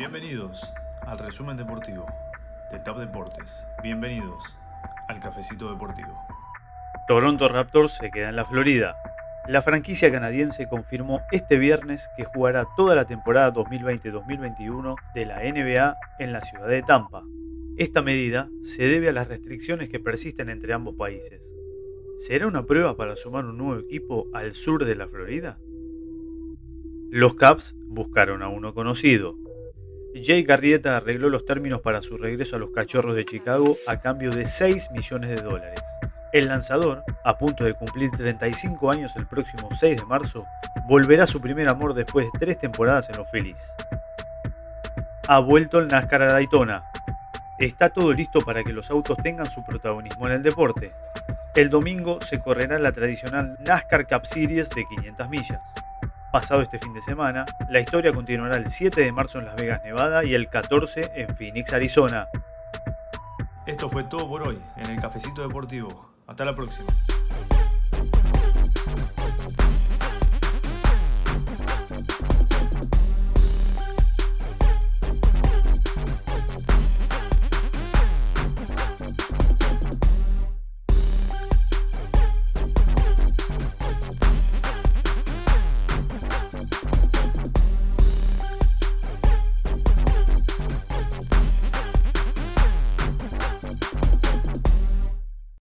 Bienvenidos al resumen deportivo de TAP Deportes. Bienvenidos al cafecito deportivo. Toronto Raptors se queda en la Florida. La franquicia canadiense confirmó este viernes que jugará toda la temporada 2020-2021 de la NBA en la ciudad de Tampa. Esta medida se debe a las restricciones que persisten entre ambos países. ¿Será una prueba para sumar un nuevo equipo al sur de la Florida? Los Caps buscaron a uno conocido. Jay Garrieta arregló los términos para su regreso a los Cachorros de Chicago a cambio de 6 millones de dólares. El lanzador, a punto de cumplir 35 años el próximo 6 de marzo, volverá a su primer amor después de tres temporadas en los Phillies. Ha vuelto el NASCAR a Daytona. Está todo listo para que los autos tengan su protagonismo en el deporte. El domingo se correrá la tradicional NASCAR Cup Series de 500 millas. Pasado este fin de semana, la historia continuará el 7 de marzo en Las Vegas, Nevada y el 14 en Phoenix, Arizona. Esto fue todo por hoy en el cafecito deportivo. Hasta la próxima.